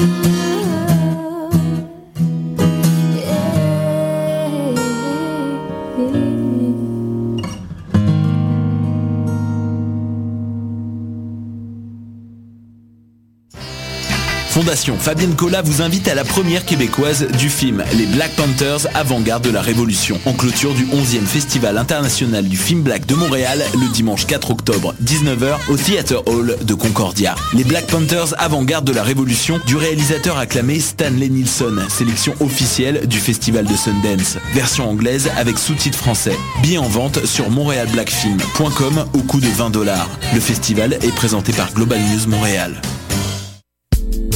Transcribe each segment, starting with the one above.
Thank you. Fabienne Cola vous invite à la première québécoise du film Les Black Panthers avant-garde de la Révolution, en clôture du 11e Festival international du film black de Montréal le dimanche 4 octobre, 19h au Theater Hall de Concordia. Les Black Panthers avant-garde de la Révolution du réalisateur acclamé Stanley Nilsson, sélection officielle du Festival de Sundance. Version anglaise avec sous-titres français. Billets en vente sur montrealblackfilm.com au coût de 20 dollars. Le festival est présenté par Global News Montréal.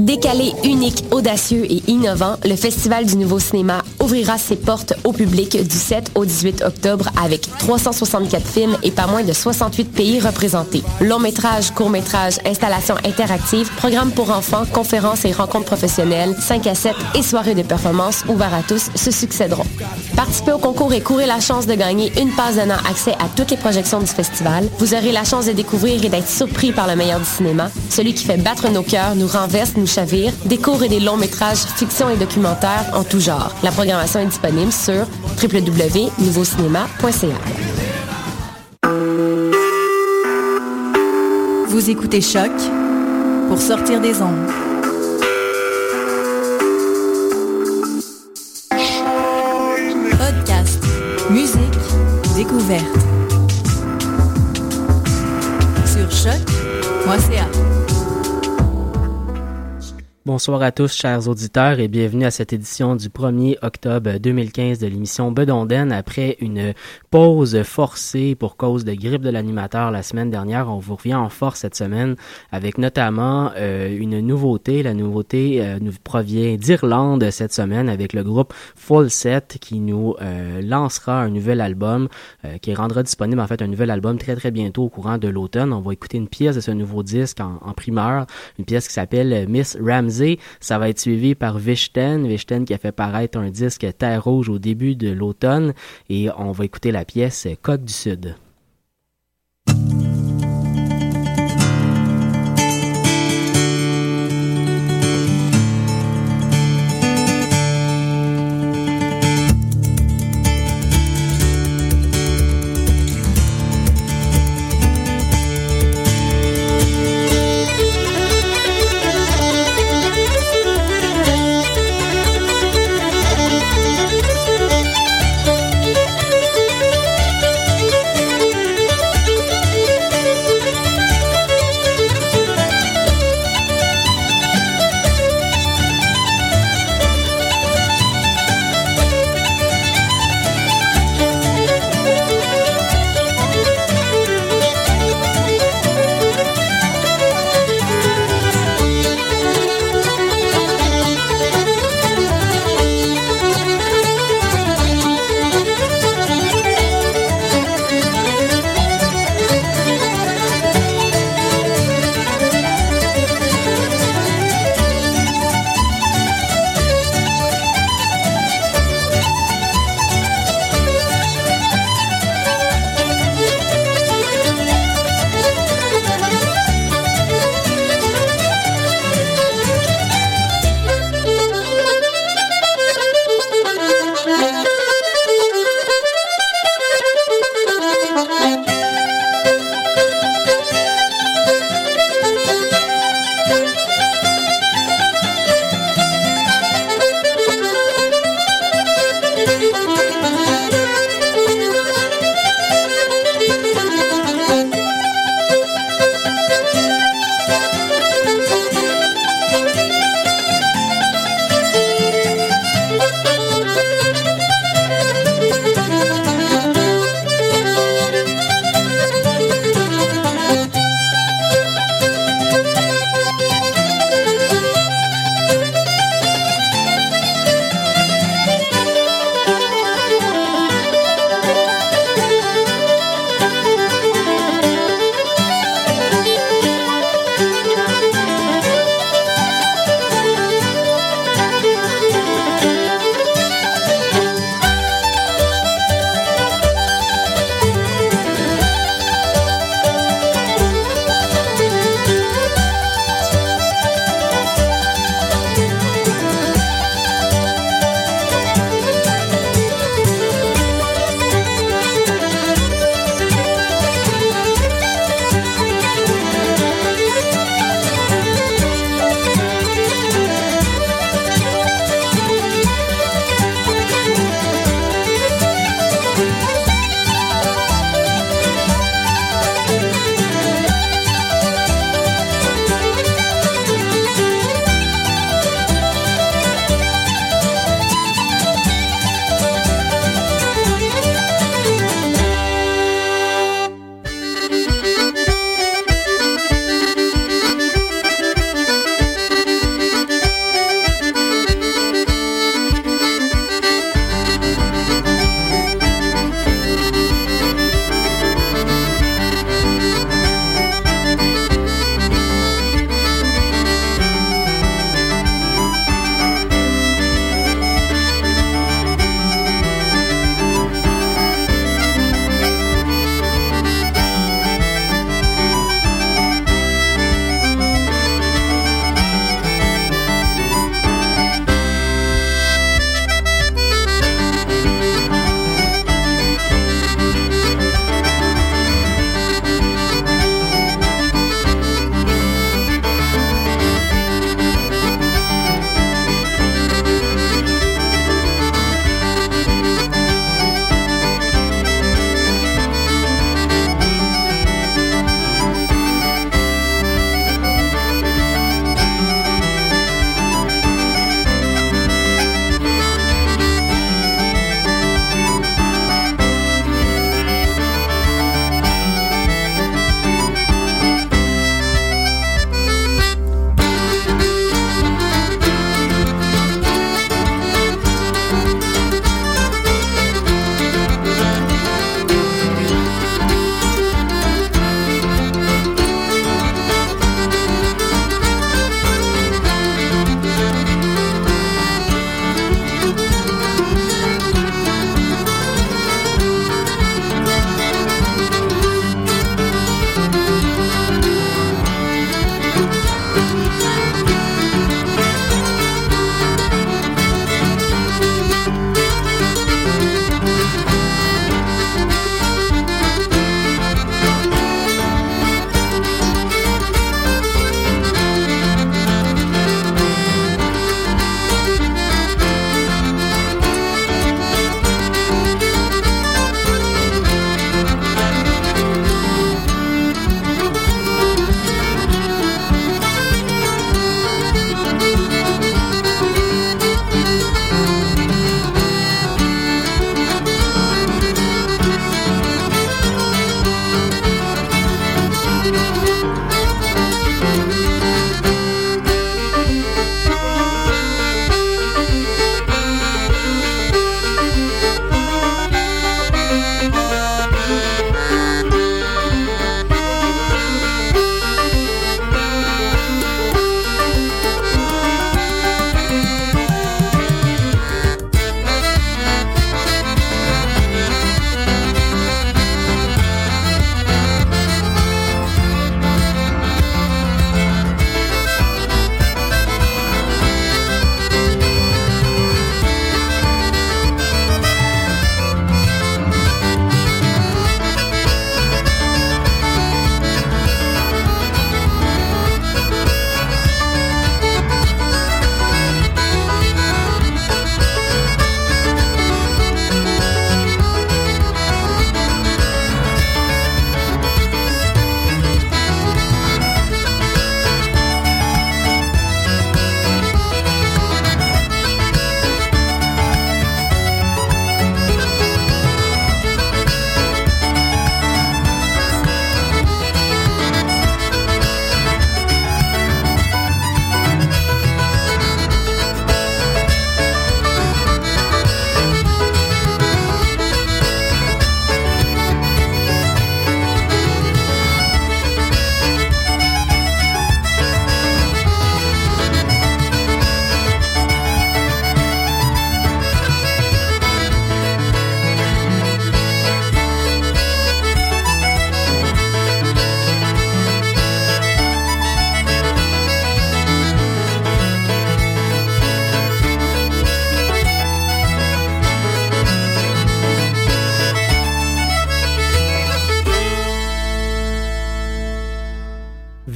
Décalé, unique, audacieux et innovant, le Festival du Nouveau Cinéma ouvrira ses portes au public du 7 au 18 octobre avec 364 films et pas moins de 68 pays représentés. Long métrage, court métrage, installations interactives, programmes pour enfants, conférences et rencontres professionnelles, 5 à 7 et soirées de performance ouvertes à tous se succéderont. Participez au concours et courez la chance de gagner une passe donnant accès à toutes les projections du festival. Vous aurez la chance de découvrir et d'être surpris par le meilleur du cinéma, celui qui fait battre nos cœurs, nous renverse, nous chavire, des courts et des longs métrages, fiction et documentaires en tout genre. La programmation est disponible sur www.nouveaucinéma.ca. Vous écoutez Choc pour sortir des ondes. Podcast, musique, découverte. Sur choc.ca. Bonsoir à tous, chers auditeurs, et bienvenue à cette édition du 1er octobre 2015 de l'émission Bedonden. Après une pause forcée pour cause de grippe de l'animateur la semaine dernière, on vous revient en force cette semaine avec notamment euh, une nouveauté. La nouveauté euh, nous provient d'Irlande cette semaine avec le groupe Full Set qui nous euh, lancera un nouvel album qui rendra disponible en fait un nouvel album très très bientôt au courant de l'automne. On va écouter une pièce de ce nouveau disque en, en primeur, une pièce qui s'appelle Miss Ramsey ça va être suivi par Vichten, Vichten qui a fait paraître un disque Terre Rouge au début de l'automne et on va écouter la pièce Coq du Sud.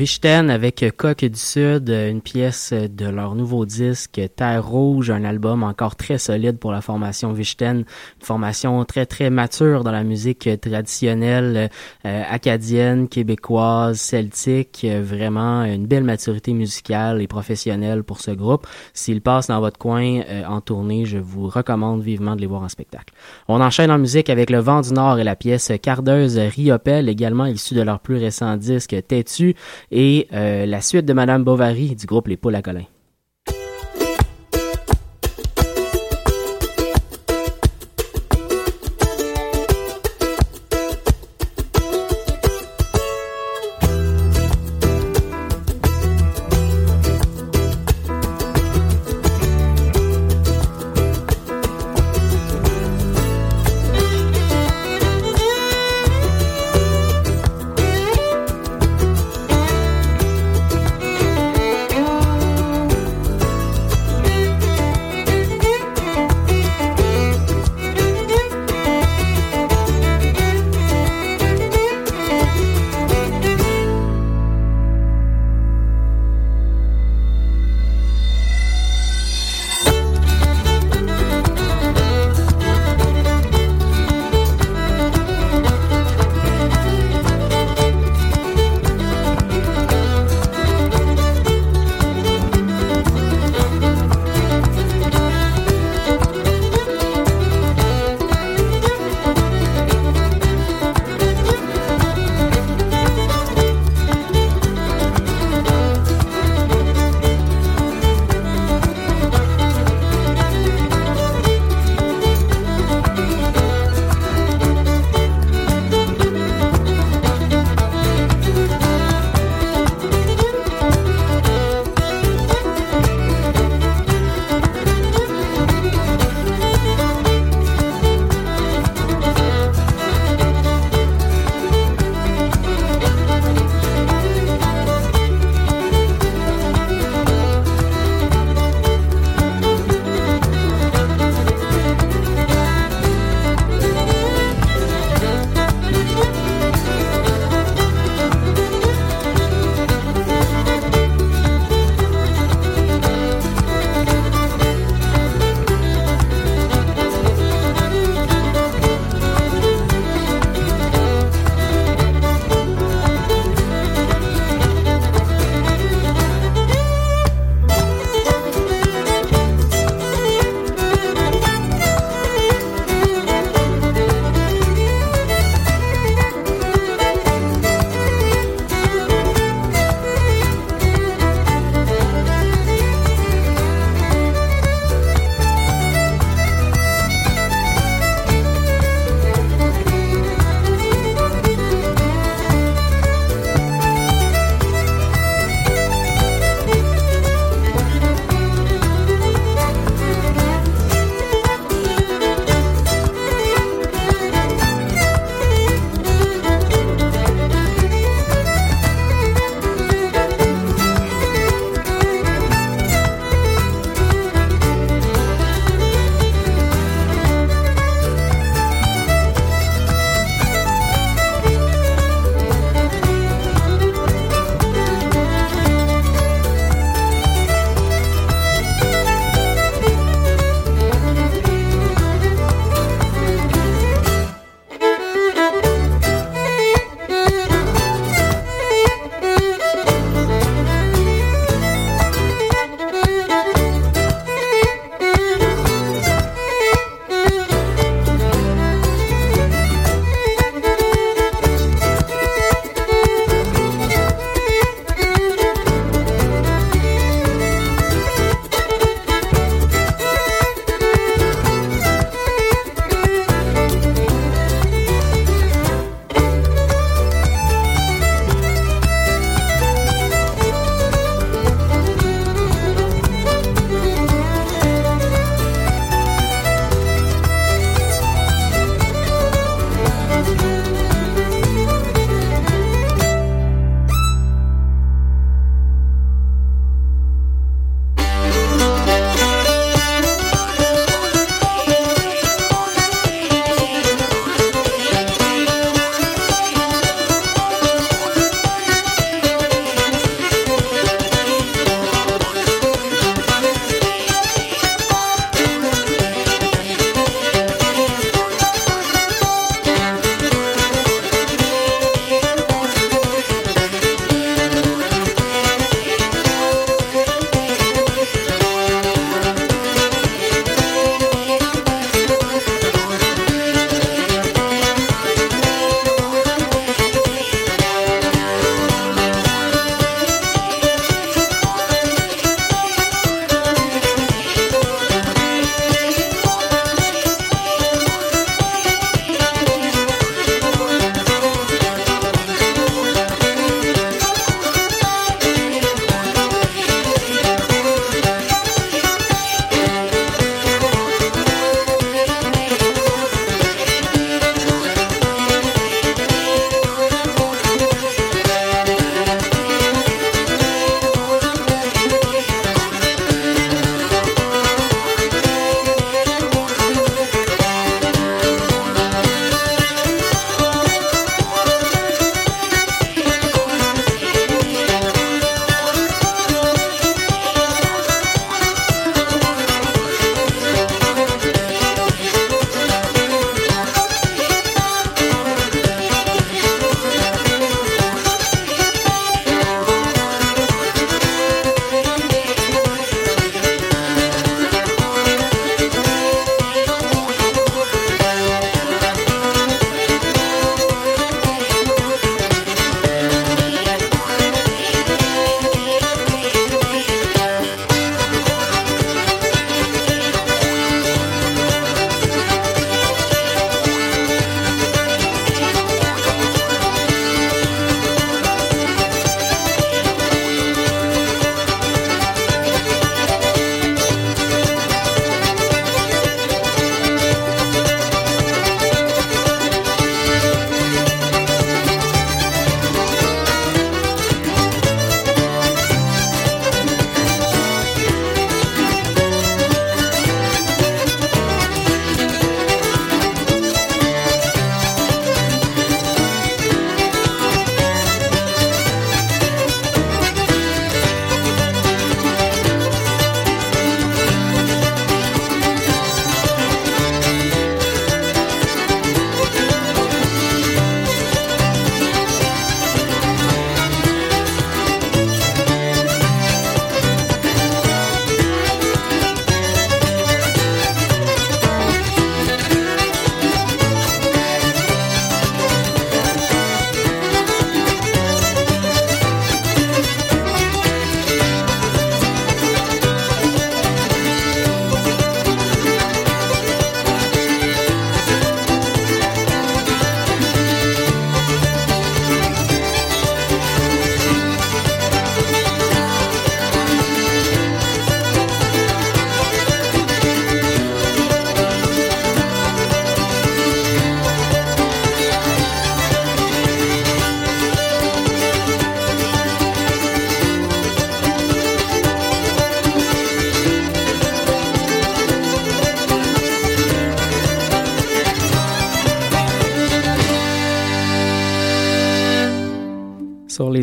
Vichten avec Coq du Sud, une pièce de leur nouveau disque Terre Rouge, un album encore très solide pour la formation Vichten, une formation très très mature dans la musique traditionnelle euh, acadienne, québécoise, celtique, vraiment une belle maturité musicale et professionnelle pour ce groupe. S'ils passent dans votre coin euh, en tournée, je vous recommande vivement de les voir en spectacle. On enchaîne en musique avec Le Vent du Nord et la pièce Cardeuse Riopel, également issue de leur plus récent disque Têtu, et euh, la suite de Madame Bovary du groupe Les Poules à Colin.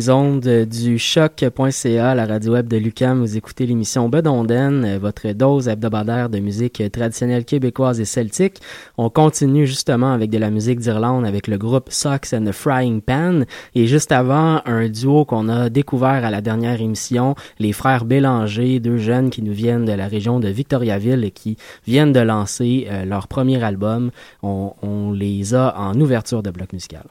Les du choc.ca, la radio web de Lucam, vous écoutez l'émission Bedonden, votre dose hebdomadaire de musique traditionnelle québécoise et celtique. On continue justement avec de la musique d'Irlande avec le groupe Socks and the Frying Pan et juste avant, un duo qu'on a découvert à la dernière émission, les frères Bélanger, deux jeunes qui nous viennent de la région de Victoriaville et qui viennent de lancer euh, leur premier album. On, on les a en ouverture de bloc musical.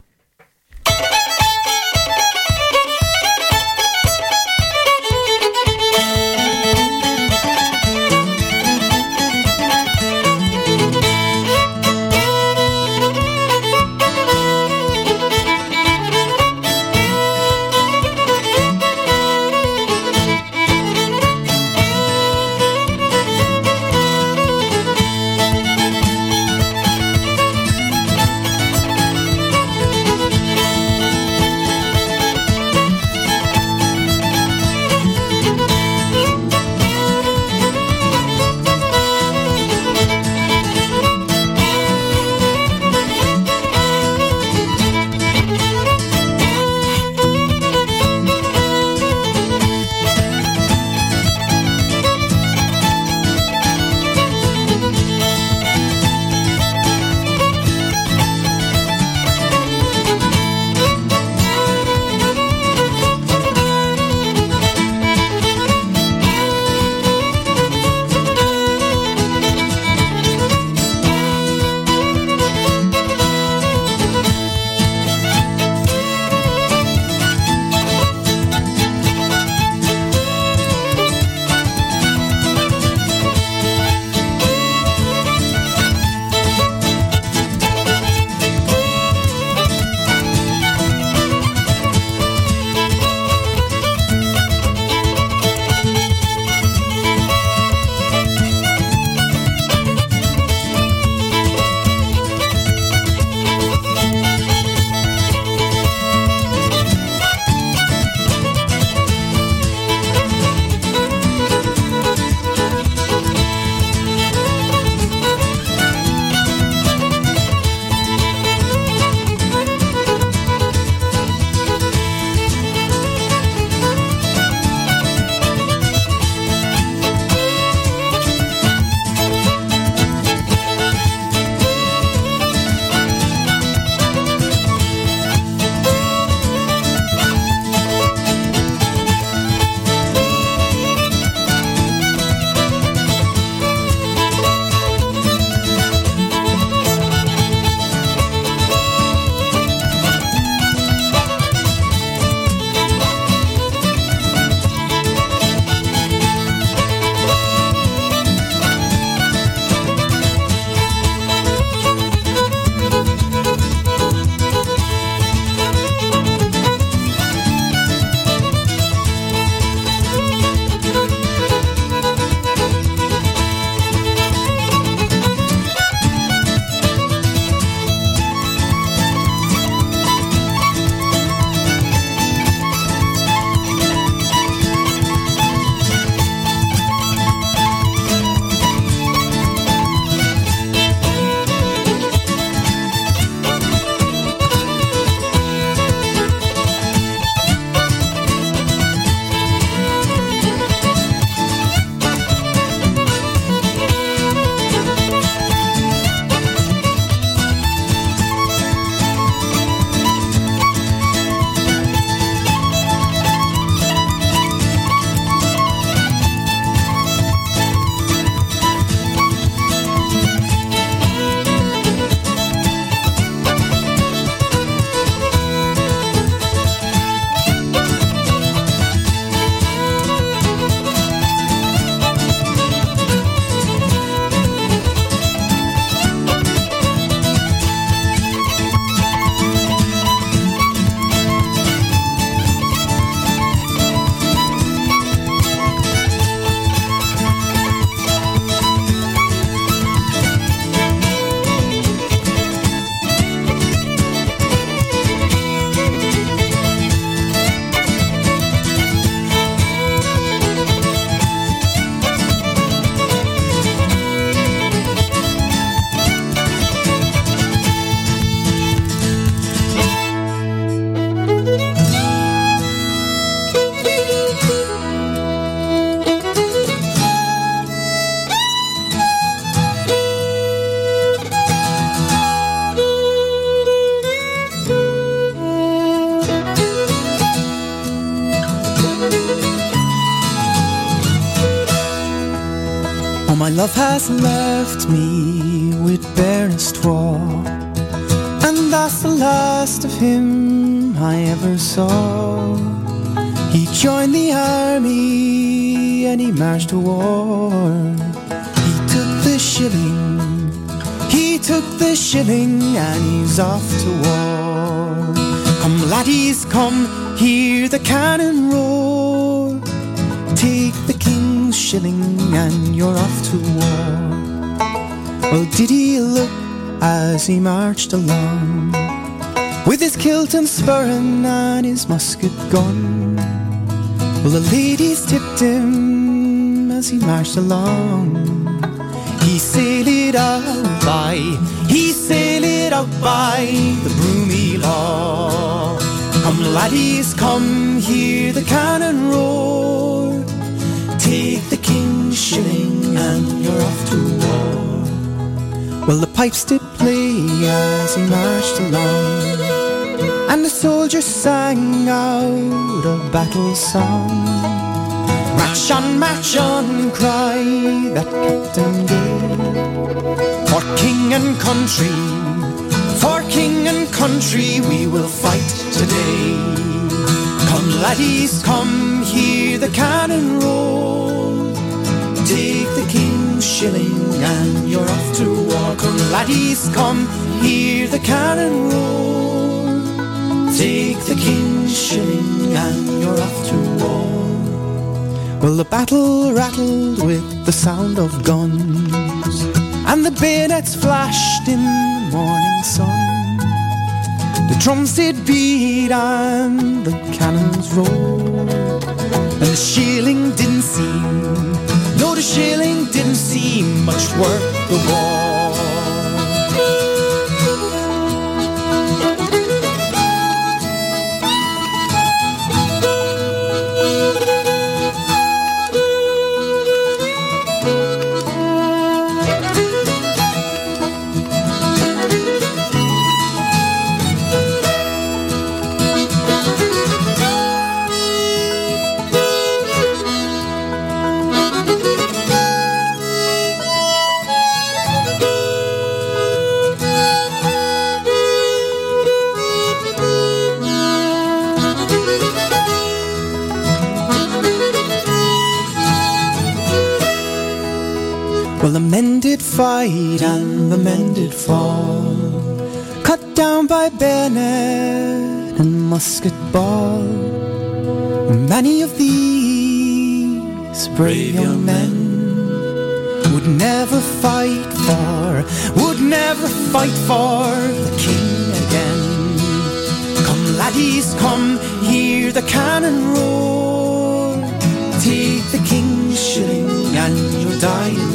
Love has left me with barest twa, and that's the last of him I ever saw. He joined the army and he marched to war. He took the shilling, he took the shilling, and he's off to war. Come, laddies, come, hear the cannon roar. Take shilling, and you're off to war. Well, oh, did he look as he marched along? With his kilt and spurring and his musket gun. Well, the ladies tipped him as he marched along. He sailed out by, he sailed out by the broomy law. Come, laddies, come, hear the cannon roar. Shilling and you're off to war. Well, the pipes did play as he marched along. And the soldiers sang out a battle song. March on, march on, cried that Captain Gay. For king and country, for king and country, we will fight today. Come, laddies, come, hear the cannon roll. The king's shilling and you're off to war. Come, laddies, come, hear the cannon roll. Take the king's shilling and you're off to war. Well, the battle rattled with the sound of guns, and the bayonets flashed in the morning sun. The drums did beat and the cannons roared, and the shilling didn't seem, no, the shilling didn't seem much worth the war. Well, the men did fight and the men did fall, cut down by bayonet and musket ball. Many of these brave young men would never fight for, would never fight for the king again. Come, laddies, come, hear the cannon roar. Take the king's shilling and you'll die in war. Come,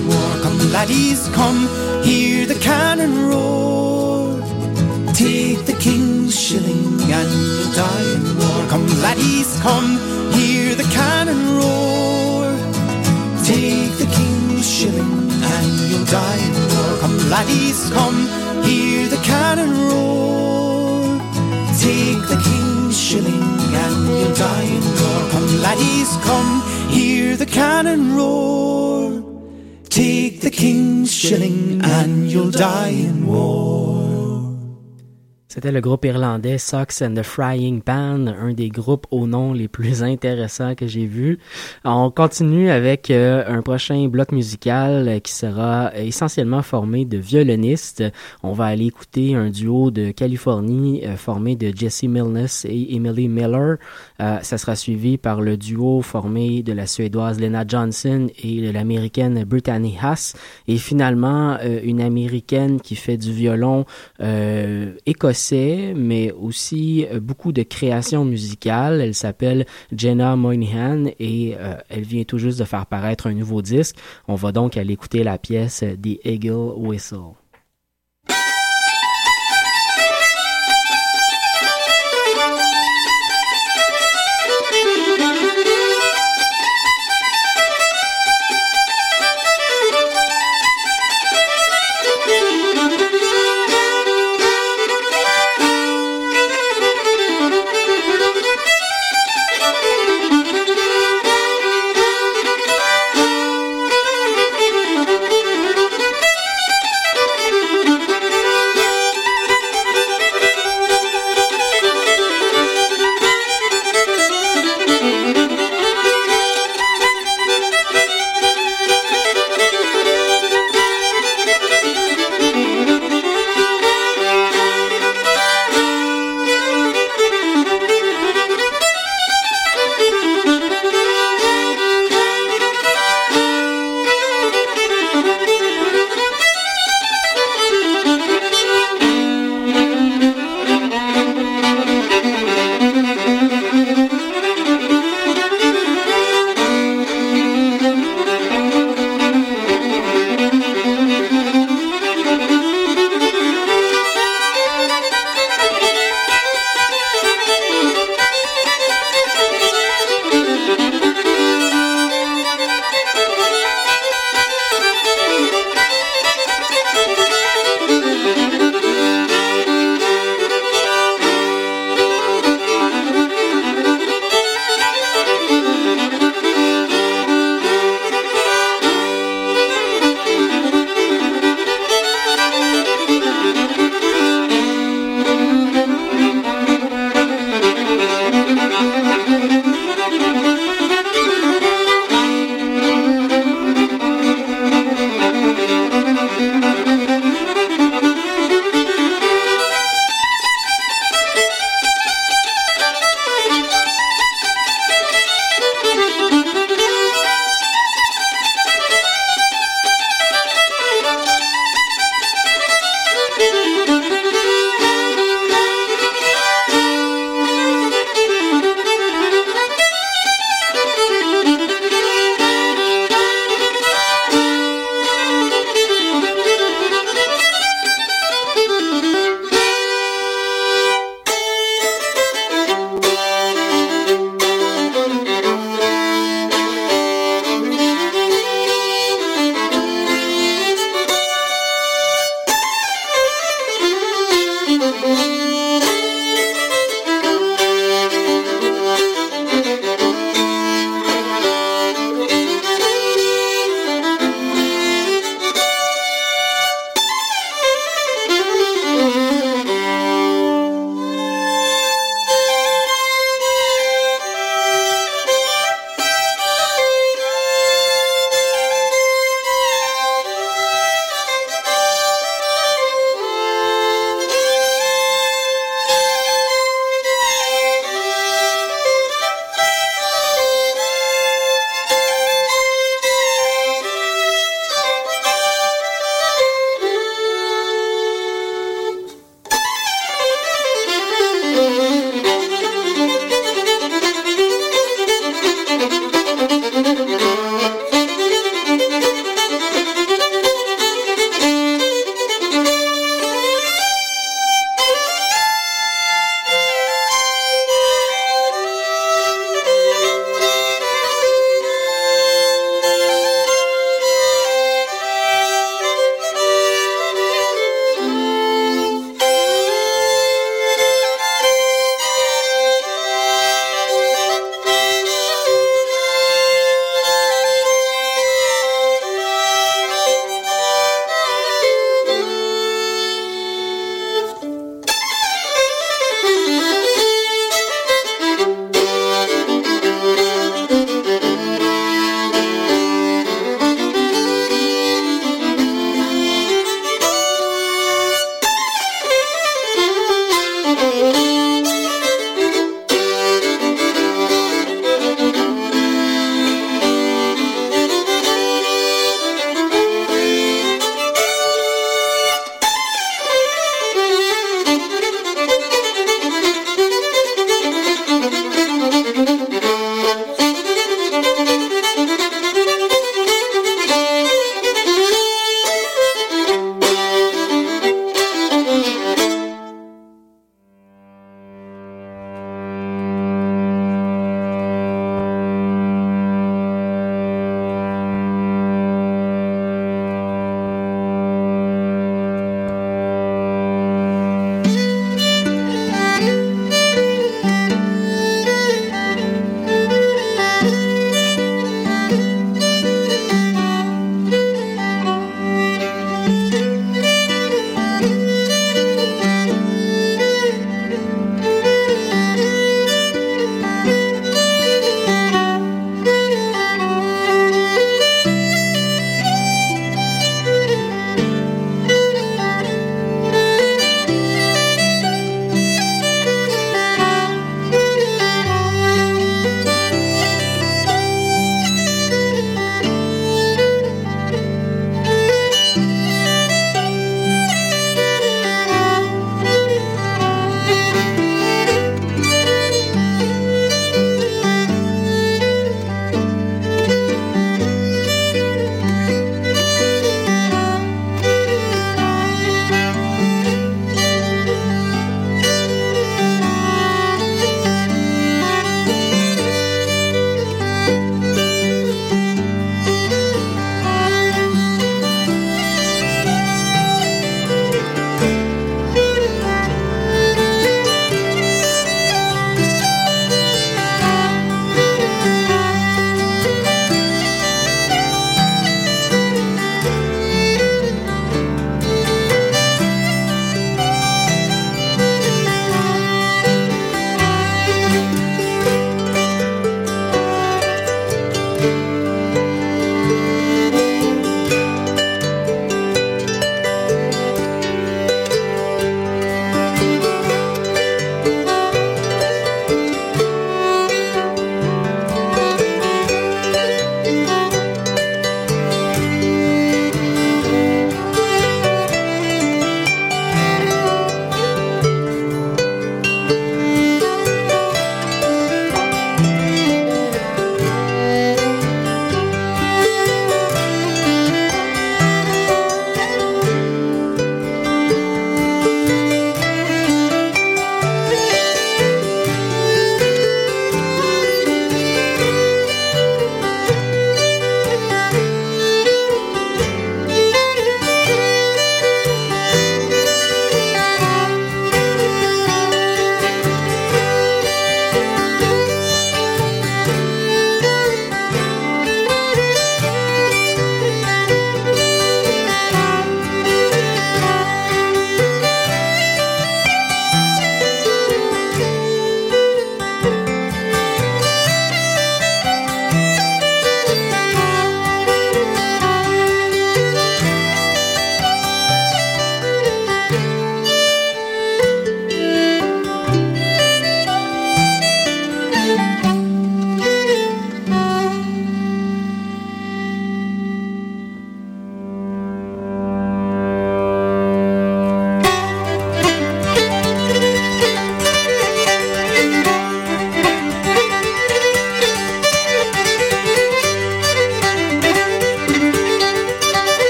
laddies, come, hear the cannon roar. Take the king's shilling and you'll die in war. Come, laddies, come, hear the cannon roar. Take the king's shilling and you'll die in war. Come, laddies, come, hear the cannon roar. Take the king's shilling and you'll die in war. Come, laddies, come, hear the cannon roar. The king's shilling and you'll die in war. C'était le groupe irlandais Socks and the Frying Pan, un des groupes au nom les plus intéressants que j'ai vus. On continue avec euh, un prochain bloc musical euh, qui sera essentiellement formé de violonistes. On va aller écouter un duo de Californie euh, formé de Jesse Milnes et Emily Miller. Ça sera suivi par le duo formé de la Suédoise Lena Johnson et de l'Américaine Brittany Haas. Et finalement, une Américaine qui fait du violon euh, mais aussi euh, beaucoup de créations musicales. Elle s'appelle Jenna Moynihan et euh, elle vient tout juste de faire paraître un nouveau disque. On va donc aller écouter la pièce The Eagle Whistle.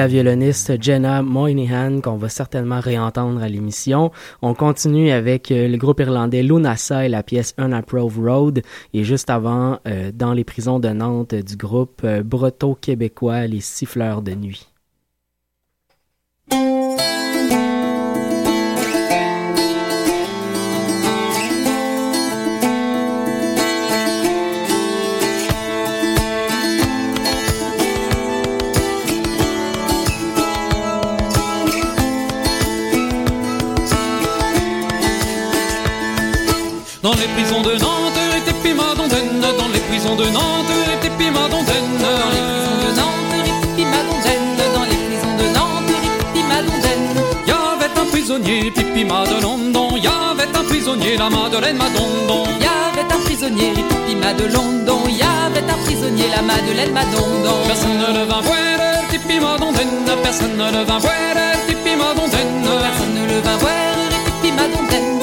La violoniste Jenna Moynihan qu'on va certainement réentendre à l'émission. On continue avec euh, le groupe irlandais Lunasa et la pièce Unapproved Road. Et juste avant, euh, dans les prisons de Nantes du groupe euh, Breto québécois Les Siffleurs de Nuit. Prisons de Nantes et Pima Dondaine, dans les prisons de Nantes et Dondaine, dans les prisons de Nantes et Dondaine, dans les prisons de Nantes et Dondaine. Un prisonnier, Pipi London, y avait un prisonnier, la Madeleine Madondon. Y avait un prisonnier, Pipi London, y avait un prisonnier, la Madeleine Madondon. Personne ne le vint voir, Pipi personne ne le vint voir, Pipi. Personne ne le vint voir, Pipi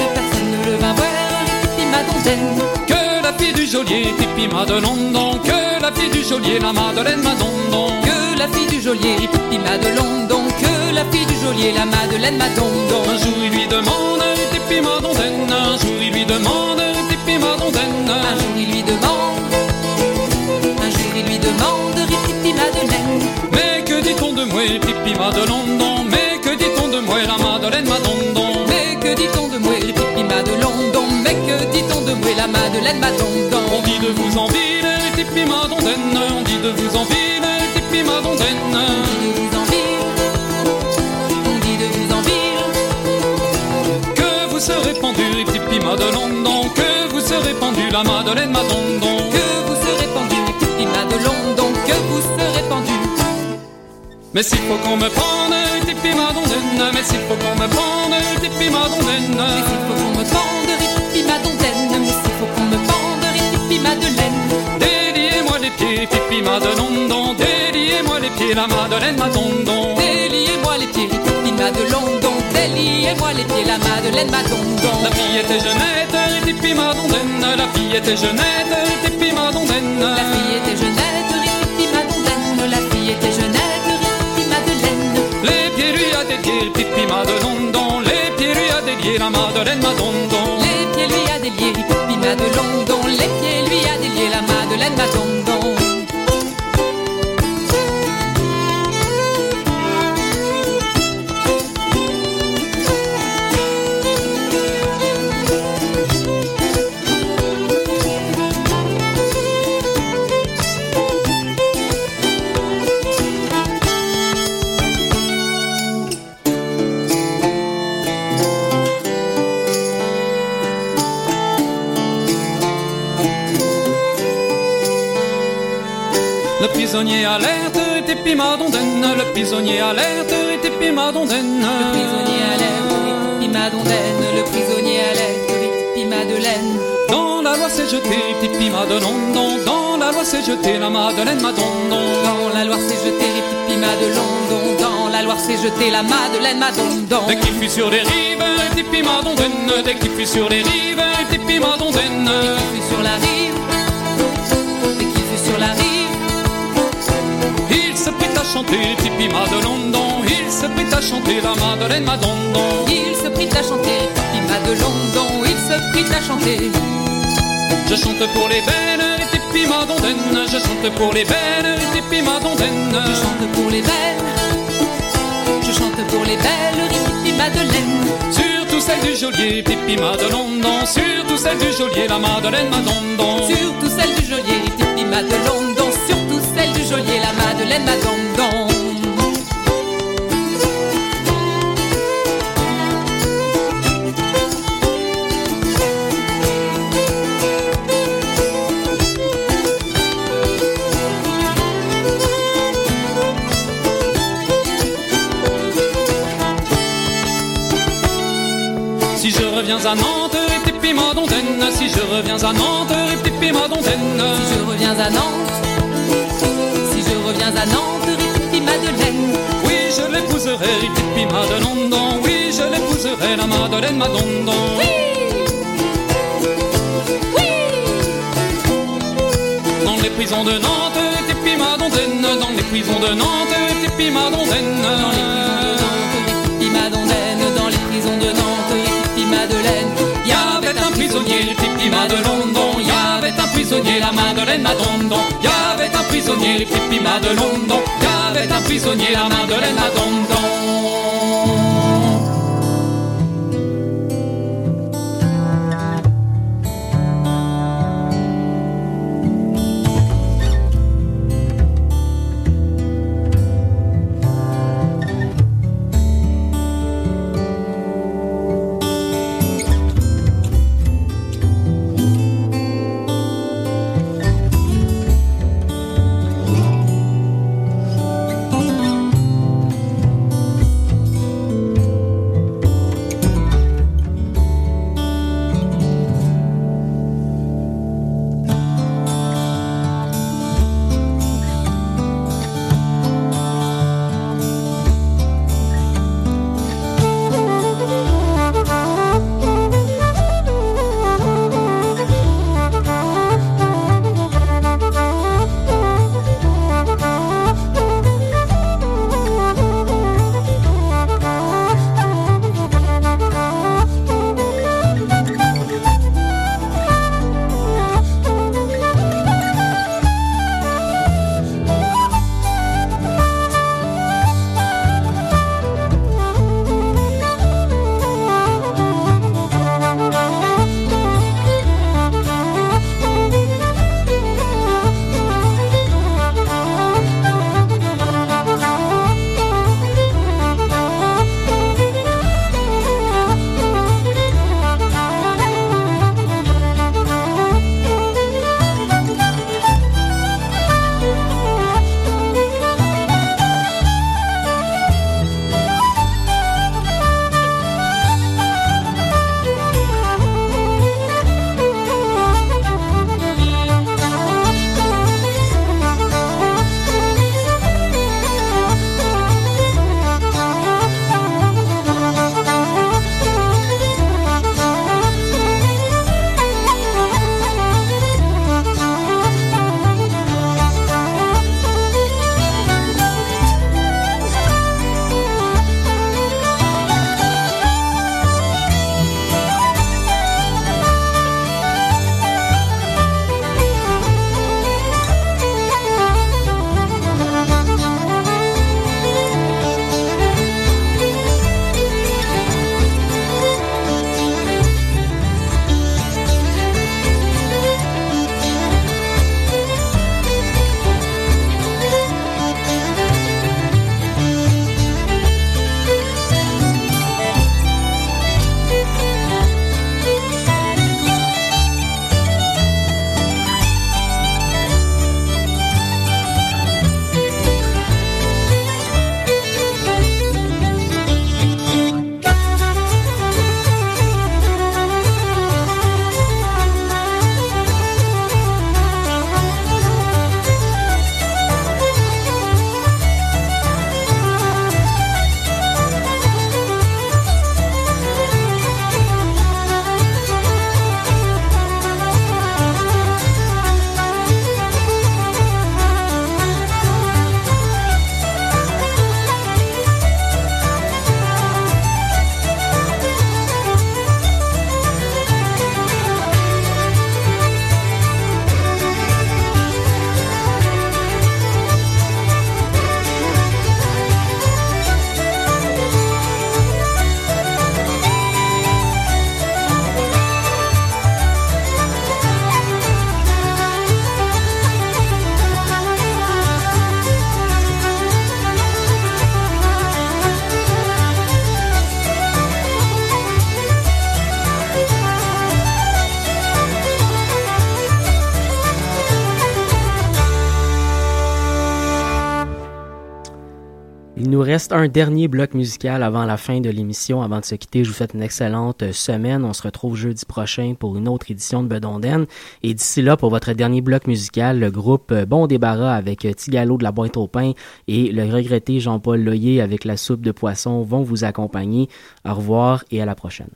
Que la fille du geôlier, Pipi London Que la fille du geôlier, la Madeleine Madondon Que la fille du geôlier, Pipi London Que la fille du geôlier, la Madeleine Madondon Un jour il lui demande, Pipi Madondaine Un jour il lui demande, Pipi Madondaine Un jour il lui demande Un jour il lui demande, Pipi Madeleine. Mais que dit-on de moi, Pipi London Mais que dit-on de moi, la Madeleine Madondon la Madeleine Madondon On dit de vous en ville, Pipi Madondaine On dit de vous en ville, Pipi Madondaine On dit de vous en ville On dit de vous en ville. Que vous serez pendu, Pipi London Que vous serez pendu, la Madeleine Madondon Que vous serez pendu, Pipi London Que vous serez pendu. Mais s'il faut qu'on me prenne, Tipi Madondaine Mais s'il faut qu'on me prenne, Tipi Madondaine Mais s'il faut qu'on me pende, pieds, la Madeleine Madondon. Déliez-moi les pieds, Tipi Madondon Déliez-moi les pieds, la Madeleine Madondon. La fille était jeunette, Tipi Madondaine La fille était jeunette, Tipi Madondaine La fille était jeunette, Tipi Madondaine La fille était jeunette les pieds lui a délié, Pipi Madondon Les pieds lui a délié, la Madeleine Madondon. Les pieds lui a délié, Pipi Madondon Les pieds lui a délié, la Madeleine Madondon. Le prisonnier alerte était Pimadondaine, le prisonnier alerte était Pimadondaine. Le prisonnier alerte était Pimadondaine, le prisonnier alerte était Madeleine. Dans la loi s'est jeté Pipi Madondon, dans la loi s'est jeté la Madeleine Madondon. Dans la Loire s'est jeté Pipi Madondon, dans la Loire s'est jeté la Madeleine Madondon. Dès qu'il fut sur les rives, Tipi Madondaine, dès qu'il fut sur les rives, Tipi Madondaine. Dès qu'il fut sur la rive, chanter Tipi Madondon, il se prit à chanter la Madeleine Madondon. Il se prit à chanter Tipi Madondon, il se prit à chanter. Je chante pour les belles, Tipi Madondaine, je chante pour les belles, Tipi Madondaine. Je chante pour les belles, je chante pour les belles, Tipi Madeleine. Surtout celle du geôlier, Tipi Madondon, surtout celle du geôlier, la Madeleine Madondon. Surtout celle du geôlier, Tipi du geôlier, la Madeleine Madondon. Si je reviens à Nantes, Tipi Madondaine, si je reviens à Nantes, Tipi Madondaine. Si je reviens à Nantes, à Nantes, Tipi Madeleine. Oui, je l'épouserai, Tipi Madondon, oui, je l'épouserai, la Madeleine Madondon. Oui, oui. Dans les prisons de Nantes, Tipi Madondon. dondaine, dans les prisons de Nantes, tipi ma dondaine. Dans les prisons de Nantes, dans les prisons de Nantes, Madeleine. Y avait un prisonnier, tipi ma prisonnier, la Madeleine Madondon. Y avait un prisonnier, tipi ma de London, y avait un prisonnier, la Madeleine Madondon. Reste un dernier bloc musical avant la fin de l'émission. Avant de se quitter, je vous souhaite une excellente semaine. On se retrouve jeudi prochain pour une autre édition de Bedonden. Et d'ici là, pour votre dernier bloc musical, le groupe Bon Débarras avec Tigalo de la boîte au pain et le regretté Jean-Paul Loyer avec la soupe de poisson vont vous accompagner. Au revoir et à la prochaine.